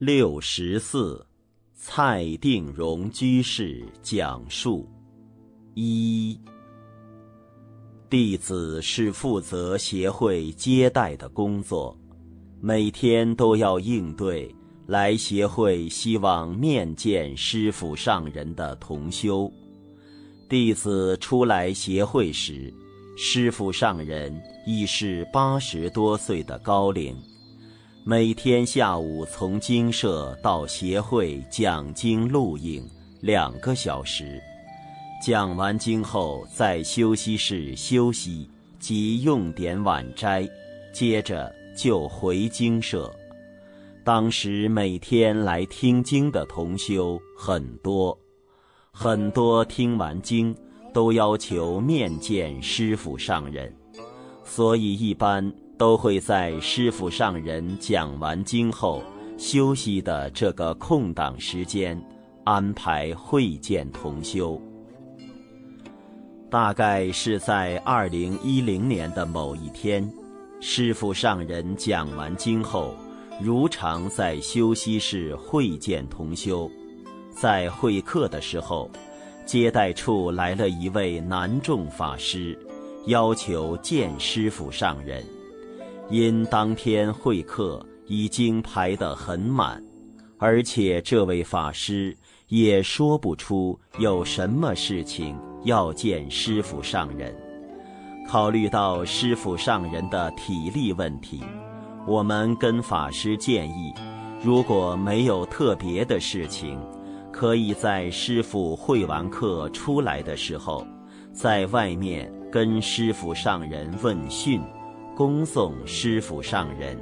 六十四，蔡定荣居士讲述。一，弟子是负责协会接待的工作，每天都要应对来协会希望面见师傅上人的同修。弟子初来协会时，师傅上人已是八十多岁的高龄，每天下午从精舍到协会讲经录影两个小时，讲完经后在休息室休息及用点晚斋，接着就回精舍。当时每天来听经的同修很多。很多听完经都要求面见师傅上人，所以一般都会在师傅上人讲完经后休息的这个空档时间安排会见同修。大概是在二零一零年的某一天，师傅上人讲完经后，如常在休息室会见同修。在会客的时候，接待处来了一位男众法师，要求见师傅上人。因当天会客已经排得很满，而且这位法师也说不出有什么事情要见师傅上人。考虑到师傅上人的体力问题，我们跟法师建议，如果没有特别的事情。可以在师傅会完课出来的时候，在外面跟师傅上人问讯，恭送师傅上人。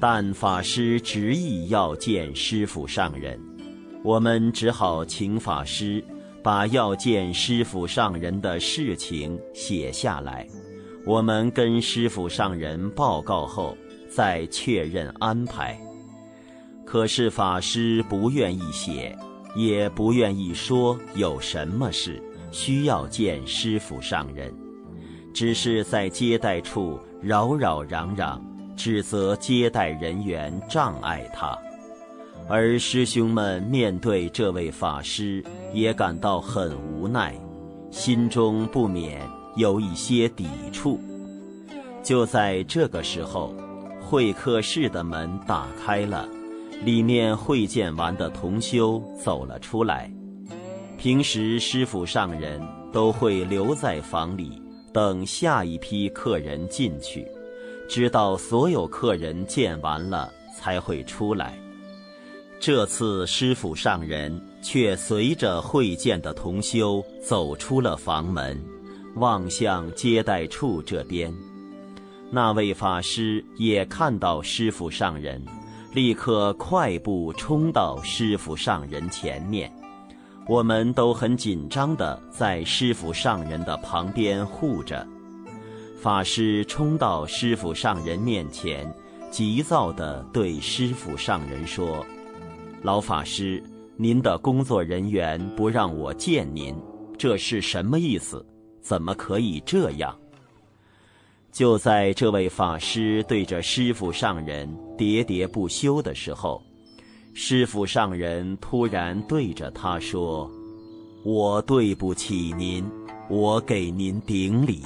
但法师执意要见师傅上人，我们只好请法师把要见师傅上人的事情写下来，我们跟师傅上人报告后再确认安排。可是法师不愿意写，也不愿意说有什么事需要见师傅上人，只是在接待处扰扰攘攘，指责接待人员障碍他。而师兄们面对这位法师，也感到很无奈，心中不免有一些抵触。就在这个时候，会客室的门打开了。里面会见完的同修走了出来。平时师傅上人都会留在房里等下一批客人进去，直到所有客人见完了才会出来。这次师傅上人却随着会见的同修走出了房门，望向接待处这边。那位法师也看到师傅上人。立刻快步冲到师傅上人前面，我们都很紧张地在师傅上人的旁边护着。法师冲到师傅上人面前，急躁地对师傅上人说：“老法师，您的工作人员不让我见您，这是什么意思？怎么可以这样？”就在这位法师对着师傅上人喋喋不休的时候，师傅上人突然对着他说：“我对不起您，我给您顶礼。”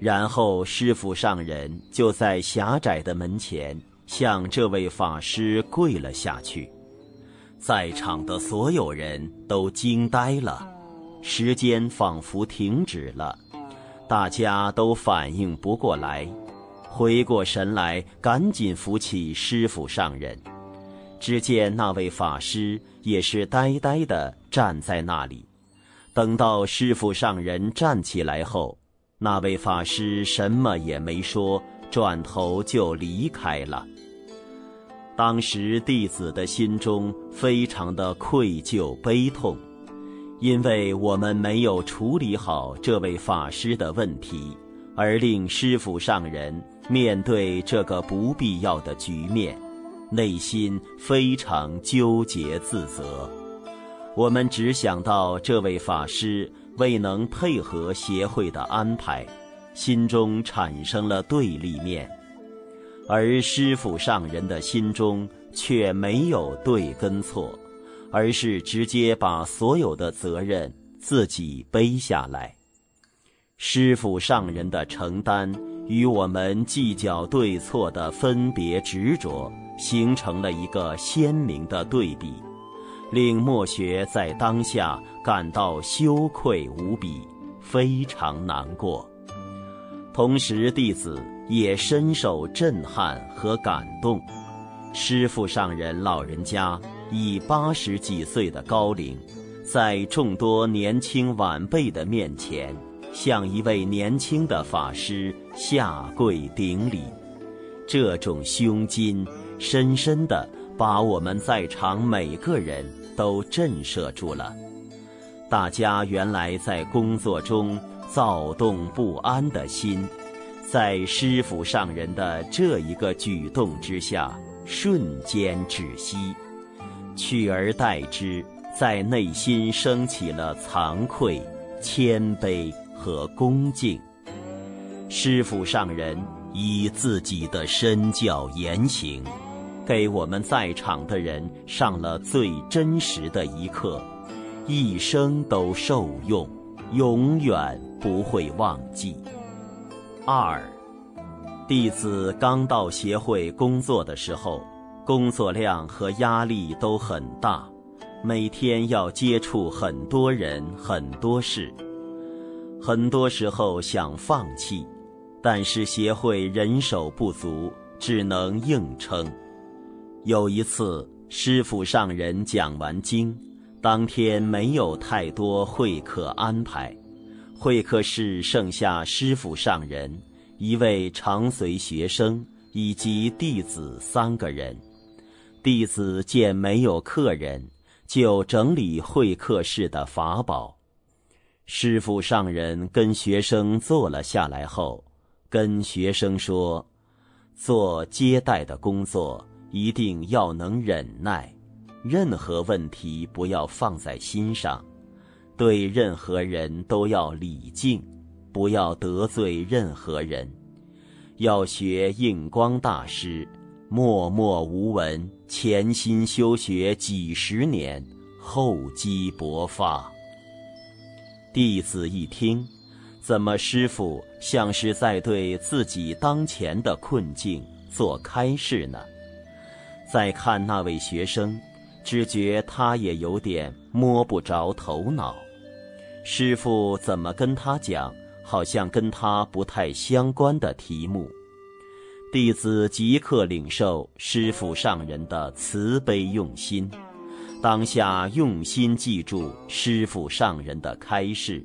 然后师傅上人就在狭窄的门前向这位法师跪了下去，在场的所有人都惊呆了，时间仿佛停止了。大家都反应不过来，回过神来，赶紧扶起师傅上人。只见那位法师也是呆呆地站在那里。等到师傅上人站起来后，那位法师什么也没说，转头就离开了。当时弟子的心中非常的愧疚悲痛。因为我们没有处理好这位法师的问题，而令师傅上人面对这个不必要的局面，内心非常纠结自责。我们只想到这位法师未能配合协会的安排，心中产生了对立面。而师傅上人的心中却没有对跟错，而是直接把所有的责任自己背下来。师傅上人的承担与我们计较对错的分别执着，形成了一个鲜明的对比，令墨学在当下感到羞愧无比，非常难过。同时，弟子也深受震撼和感动。师父上人老人家以八十几岁的高龄，在众多年轻晚辈的面前，向一位年轻的法师下跪顶礼。这种胸襟，深深地把我们在场每个人都震慑住了。大家原来在工作中。躁动不安的心，在师傅上人的这一个举动之下，瞬间窒息，取而代之，在内心升起了惭愧、谦卑和恭敬。师傅上人以自己的身教言行，给我们在场的人上了最真实的一课，一生都受用，永远。不会忘记。二，弟子刚到协会工作的时候，工作量和压力都很大，每天要接触很多人、很多事，很多时候想放弃，但是协会人手不足，只能硬撑。有一次，师傅上人讲完经，当天没有太多会客安排。会客室剩下师傅上人、一位常随学生以及弟子三个人。弟子见没有客人，就整理会客室的法宝。师傅上人跟学生坐了下来后，跟学生说：“做接待的工作一定要能忍耐，任何问题不要放在心上。”对任何人都要礼敬，不要得罪任何人。要学印光大师，默默无闻，潜心修学几十年，厚积薄发。弟子一听，怎么师傅像是在对自己当前的困境做开示呢？再看那位学生，只觉他也有点摸不着头脑。师傅怎么跟他讲？好像跟他不太相关的题目。弟子即刻领受师傅上人的慈悲用心，当下用心记住师傅上人的开示，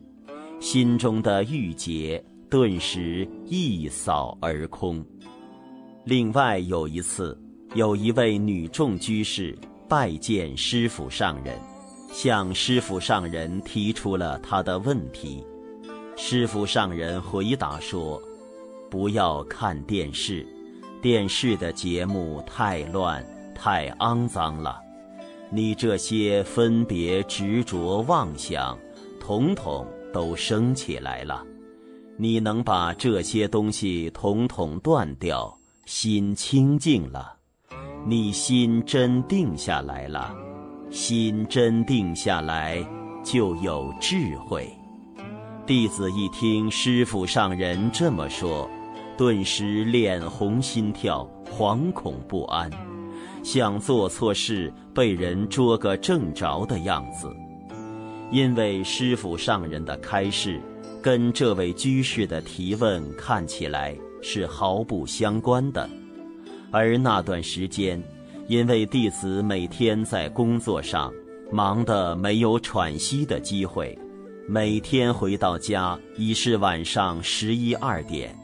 心中的郁结顿时一扫而空。另外有一次，有一位女众居士拜见师傅上人。向师傅上人提出了他的问题，师傅上人回答说：“不要看电视，电视的节目太乱、太肮脏了。你这些分别、执着、妄想，统统都升起来了。你能把这些东西统统断掉，心清净了，你心真定下来了。”心真定下来，就有智慧。弟子一听师傅上人这么说，顿时脸红心跳，惶恐不安，像做错事被人捉个正着的样子。因为师傅上人的开示，跟这位居士的提问看起来是毫不相关的，而那段时间。因为弟子每天在工作上忙得没有喘息的机会，每天回到家已是晚上十一二点。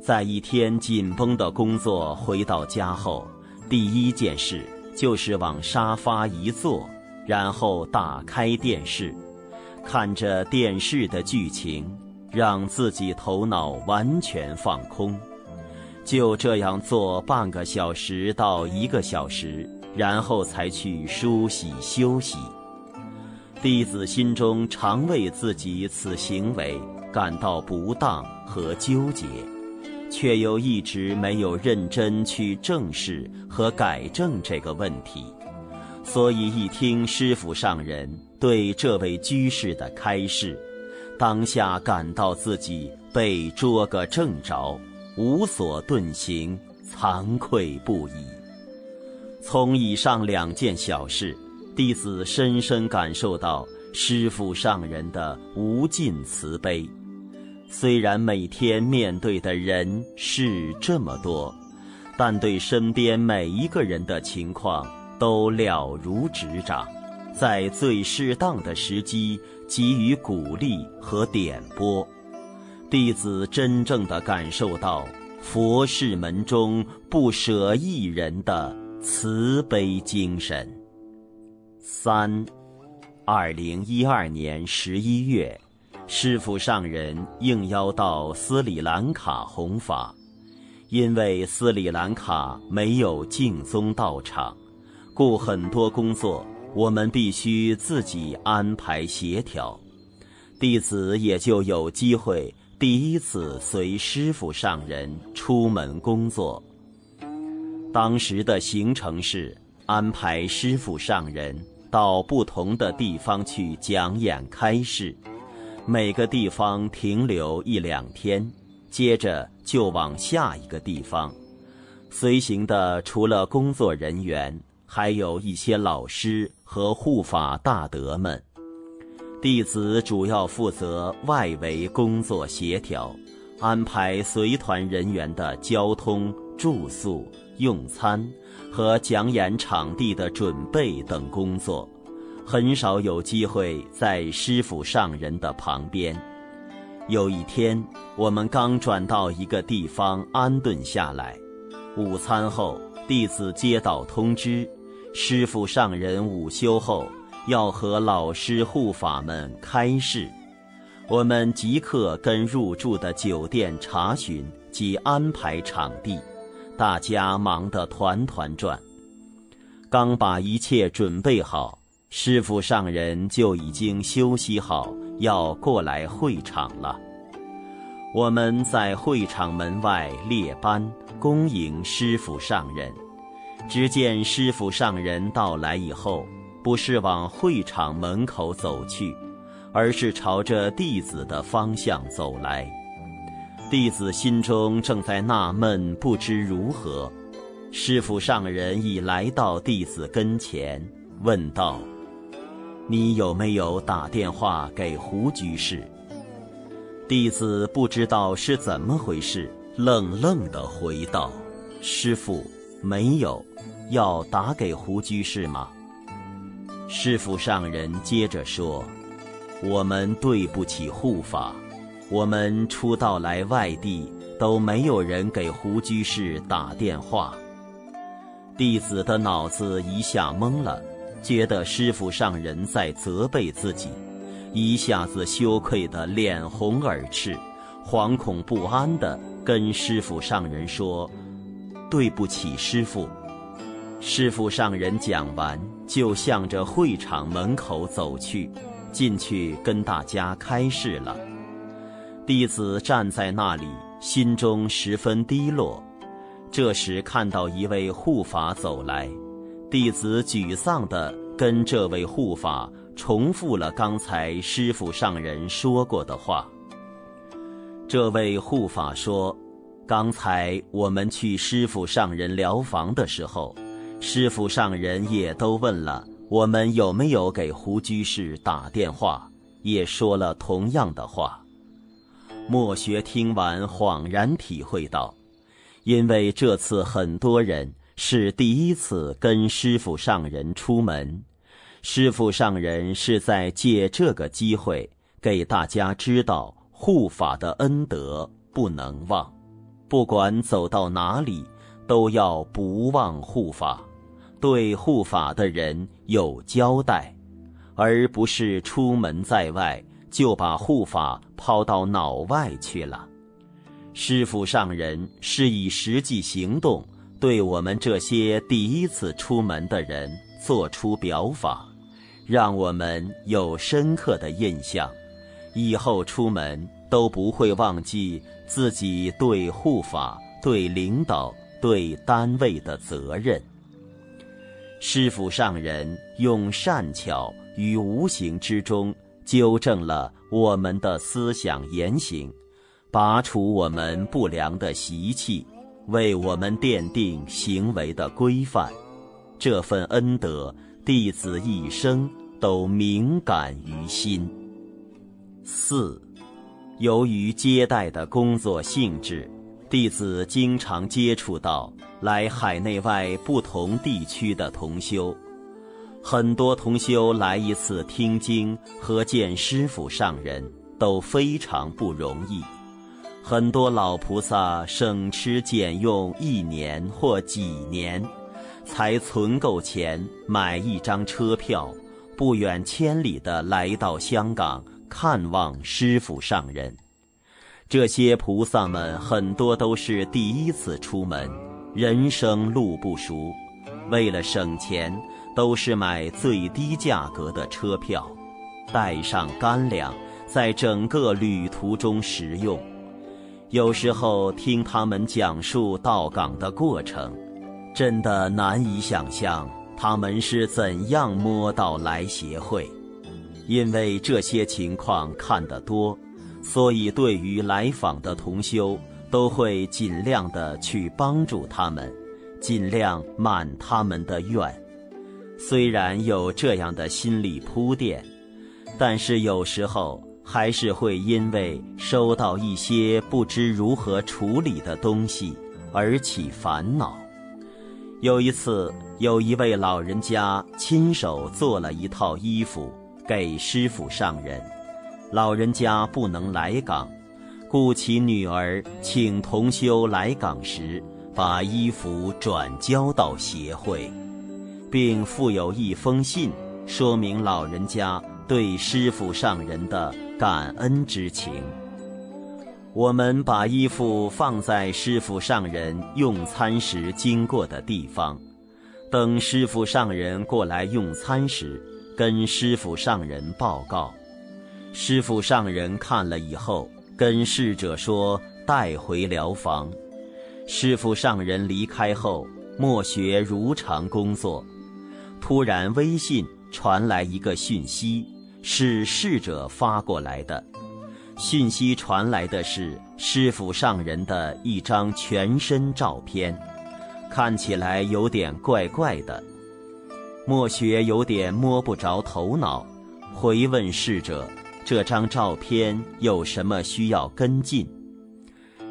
在一天紧绷的工作回到家后，第一件事就是往沙发一坐，然后打开电视，看着电视的剧情，让自己头脑完全放空。就这样做半个小时到一个小时，然后才去梳洗休息。弟子心中常为自己此行为感到不当和纠结，却又一直没有认真去正视和改正这个问题，所以一听师傅上人对这位居士的开示，当下感到自己被捉个正着，无所遁形，惭愧不已。从以上两件小事，弟子深深感受到师傅上人的无尽慈悲。虽然每天面对的人事这么多，但对身边每一个人的情况都了如指掌，在最适当的时机给予鼓励和点拨，弟子真正的感受到佛事门中不舍一人的慈悲精神。三，二零一二年十一月。师父上人应邀到斯里兰卡弘法，因为斯里兰卡没有净宗道场，故很多工作我们必须自己安排协调，弟子也就有机会第一次随师傅上人出门工作。当时的行程是安排师傅上人到不同的地方去讲演开示。每个地方停留一两天，接着就往下一个地方。随行的除了工作人员，还有一些老师和护法大德们。弟子主要负责外围工作协调，安排随团人员的交通、住宿、用餐和讲演场地的准备等工作。很少有机会在师傅上人的旁边。有一天，我们刚转到一个地方安顿下来，午餐后，弟子接到通知，师傅上人午休后要和老师护法们开示。我们即刻跟入住的酒店查询及安排场地，大家忙得团团转。刚把一切准备好。师傅上人就已经休息好，要过来会场了。我们在会场门外列班恭迎师傅上人。只见师傅上人到来以后，不是往会场门口走去，而是朝着弟子的方向走来。弟子心中正在纳闷，不知如何。师傅上人已来到弟子跟前，问道。你有没有打电话给胡居士？弟子不知道是怎么回事，愣愣地回道：“师傅，没有。要打给胡居士吗？”师傅上人接着说：“我们对不起护法，我们出道来外地都没有人给胡居士打电话。”弟子的脑子一下懵了。觉得师傅上人在责备自己，一下子羞愧得脸红耳赤，惶恐不安地跟师傅上人说：“对不起，师傅。”师傅上人讲完，就向着会场门口走去，进去跟大家开示了。弟子站在那里，心中十分低落。这时看到一位护法走来。弟子沮丧地跟这位护法重复了刚才师傅上人说过的话。这位护法说：“刚才我们去师傅上人疗房的时候，师傅上人也都问了我们有没有给胡居士打电话，也说了同样的话。”莫学听完恍然体会到，因为这次很多人。是第一次跟师傅上人出门，师傅上人是在借这个机会给大家知道护法的恩德不能忘，不管走到哪里都要不忘护法，对护法的人有交代，而不是出门在外就把护法抛到脑外去了。师傅上人是以实际行动。对我们这些第一次出门的人做出表法，让我们有深刻的印象，以后出门都不会忘记自己对护法、对领导、对单位的责任。师傅上人用善巧于无形之中纠正了我们的思想言行，拔除我们不良的习气，为我们奠定行为的规范。这份恩德，弟子一生都敏感于心。四，由于接待的工作性质，弟子经常接触到来海内外不同地区的同修。很多同修来一次听经和见师傅上人都非常不容易，很多老菩萨省吃俭用一年或几年。才存够钱买一张车票，不远千里的来到香港看望师傅上人。这些菩萨们很多都是第一次出门，人生路不熟，为了省钱，都是买最低价格的车票，带上干粮，在整个旅途中食用。有时候听他们讲述到港的过程。真的难以想象他们是怎样摸到来协会，因为这些情况看得多，所以对于来访的同修，都会尽量的去帮助他们，尽量满他们的愿。虽然有这样的心理铺垫，但是有时候还是会因为收到一些不知如何处理的东西而起烦恼。有一次，有一位老人家亲手做了一套衣服给师傅上人。老人家不能来港，故其女儿请同修来港时，把衣服转交到协会，并附有一封信，说明老人家对师傅上人的感恩之情。我们把衣服放在师傅上人用餐时经过的地方，等师傅上人过来用餐时，跟师傅上人报告。师傅上人看了以后，跟侍者说带回疗房。师傅上人离开后，莫学如常工作。突然，微信传来一个讯息，是侍者发过来的。讯息传来的是师傅上人的一张全身照片，看起来有点怪怪的。莫学有点摸不着头脑，回问侍者：“这张照片有什么需要跟进？”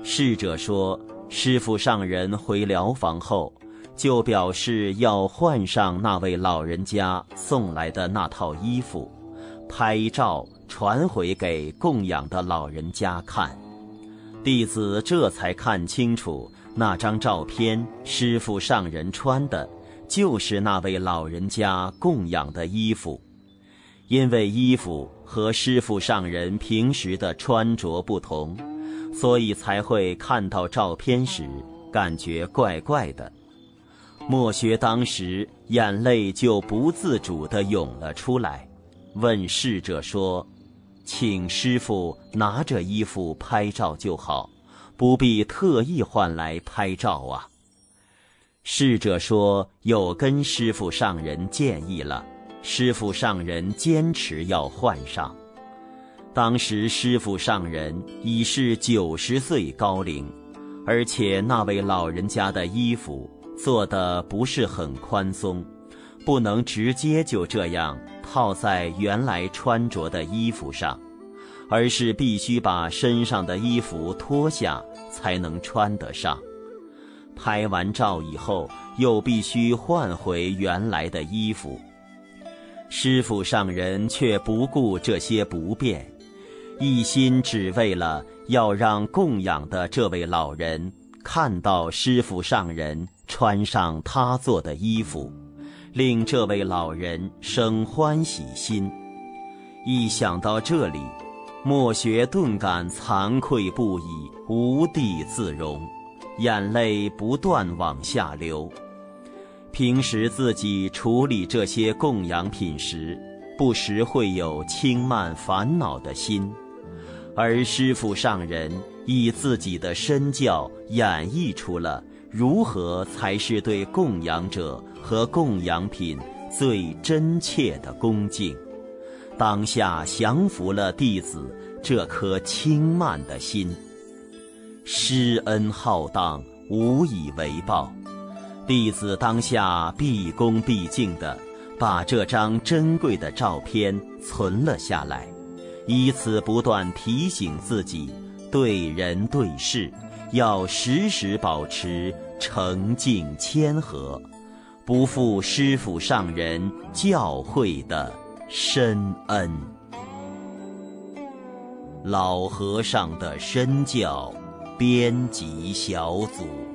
侍者说：“师傅上人回疗房后，就表示要换上那位老人家送来的那套衣服，拍照。”传回给供养的老人家看，弟子这才看清楚那张照片，师傅上人穿的，就是那位老人家供养的衣服。因为衣服和师傅上人平时的穿着不同，所以才会看到照片时感觉怪怪的。莫学当时眼泪就不自主地涌了出来，问侍者说。请师傅拿着衣服拍照就好，不必特意换来拍照啊。侍者说有跟师傅上人建议了，师傅上人坚持要换上。当时师傅上人已是九十岁高龄，而且那位老人家的衣服做的不是很宽松，不能直接就这样。套在原来穿着的衣服上，而是必须把身上的衣服脱下才能穿得上。拍完照以后，又必须换回原来的衣服。师傅上人却不顾这些不便，一心只为了要让供养的这位老人看到师傅上人穿上他做的衣服。令这位老人生欢喜心。一想到这里，莫学顿感惭愧不已，无地自容，眼泪不断往下流。平时自己处理这些供养品时，不时会有轻慢烦恼的心，而师父上人以自己的身教演绎出了如何才是对供养者和供养品最真切的恭敬，当下降服了弟子这颗轻慢的心。施恩浩荡，无以为报，弟子当下毕恭毕敬地把这张珍贵的照片存了下来。以此不断提醒自己，对人对事，要时时保持诚敬谦和，不负师父上人教诲的深恩。老和尚的身教，编辑小组。